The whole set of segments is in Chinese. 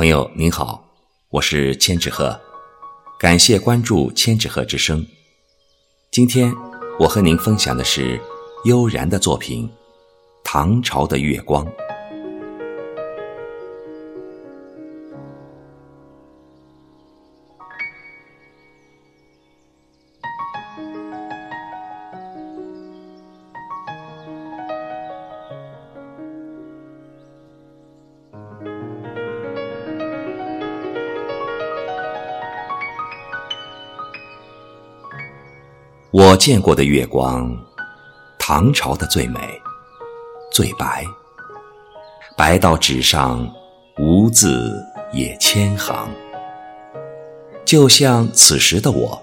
朋友您好，我是千纸鹤，感谢关注千纸鹤之声。今天我和您分享的是悠然的作品《唐朝的月光》。我见过的月光，唐朝的最美，最白，白到纸上无字也千行。就像此时的我，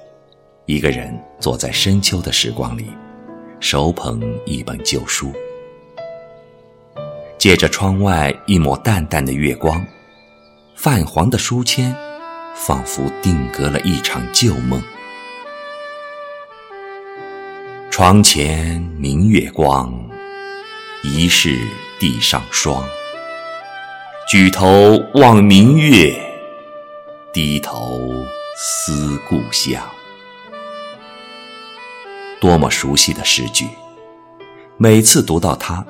一个人坐在深秋的时光里，手捧一本旧书，借着窗外一抹淡淡的月光，泛黄的书签，仿佛定格了一场旧梦。床前明月光，疑是地上霜。举头望明月，低头思故乡。多么熟悉的诗句，每次读到它，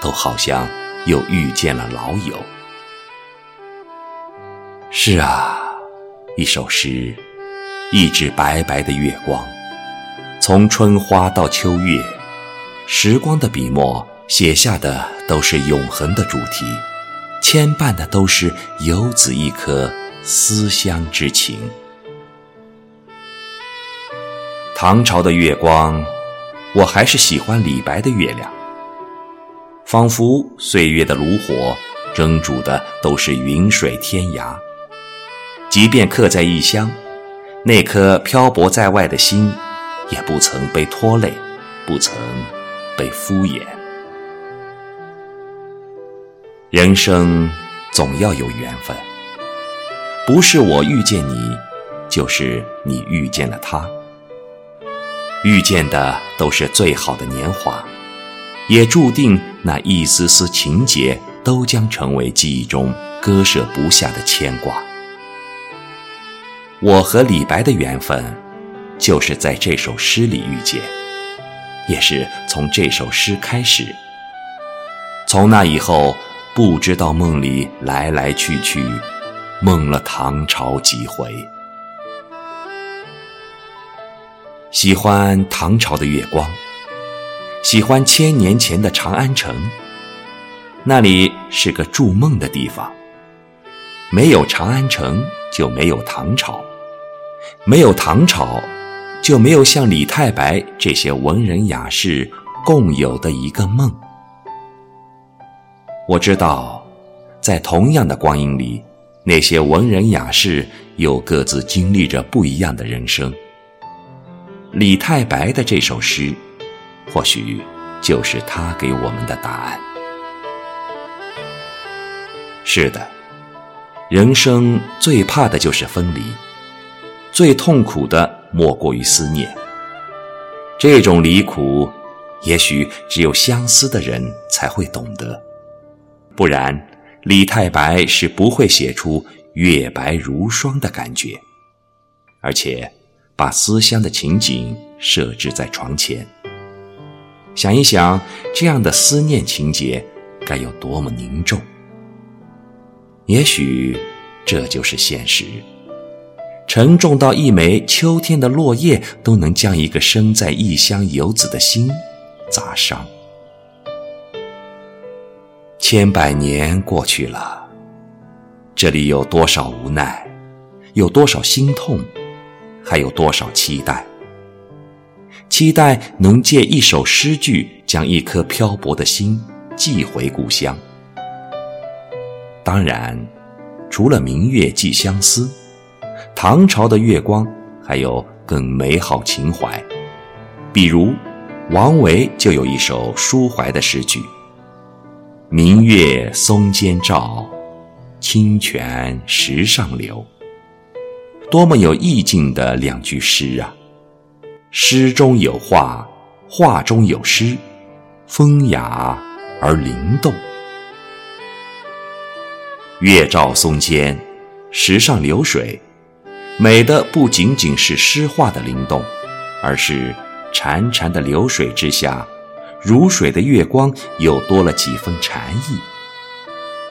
都好像又遇见了老友。是啊，一首诗，一指白白的月光。从春花到秋月，时光的笔墨写下的都是永恒的主题，牵绊的都是游子一颗思乡之情。唐朝的月光，我还是喜欢李白的月亮，仿佛岁月的炉火蒸煮的都是云水天涯。即便客在异乡，那颗漂泊在外的心。也不曾被拖累，不曾被敷衍。人生总要有缘分，不是我遇见你，就是你遇见了他。遇见的都是最好的年华，也注定那一丝丝情结都将成为记忆中割舍不下的牵挂。我和李白的缘分。就是在这首诗里遇见，也是从这首诗开始。从那以后，不知道梦里来来去去，梦了唐朝几回。喜欢唐朝的月光，喜欢千年前的长安城。那里是个筑梦的地方，没有长安城就没有唐朝，没有唐朝。就没有像李太白这些文人雅士共有的一个梦。我知道，在同样的光阴里，那些文人雅士又各自经历着不一样的人生。李太白的这首诗，或许就是他给我们的答案。是的，人生最怕的就是分离，最痛苦的。莫过于思念，这种离苦，也许只有相思的人才会懂得，不然李太白是不会写出月白如霜的感觉，而且把思乡的情景设置在床前。想一想，这样的思念情节该有多么凝重？也许这就是现实。沉重到一枚秋天的落叶都能将一个身在异乡游子的心砸伤。千百年过去了，这里有多少无奈，有多少心痛，还有多少期待？期待能借一首诗句，将一颗漂泊的心寄回故乡。当然，除了明月寄相思。唐朝的月光还有更美好情怀，比如王维就有一首抒怀的诗句：“明月松间照，清泉石上流。”多么有意境的两句诗啊！诗中有画，画中有诗，风雅而灵动。月照松间，石上流水，美的不仅仅是诗画的灵动，而是潺潺的流水之下，如水的月光又多了几分禅意，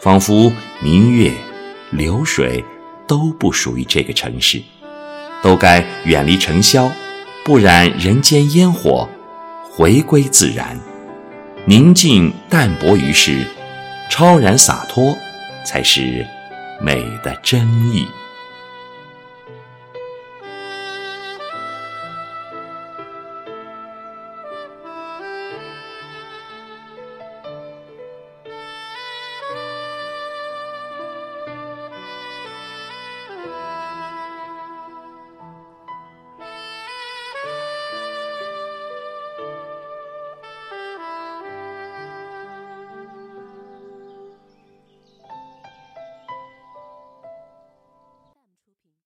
仿佛明月、流水都不属于这个城市，都该远离尘嚣，不染人间烟火，回归自然，宁静淡泊于世，超然洒脱。才是美的真意。